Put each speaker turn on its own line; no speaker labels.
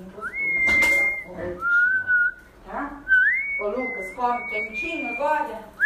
assim, gostoso, tá forte, tá? Ô Lucas, come quentinho agora?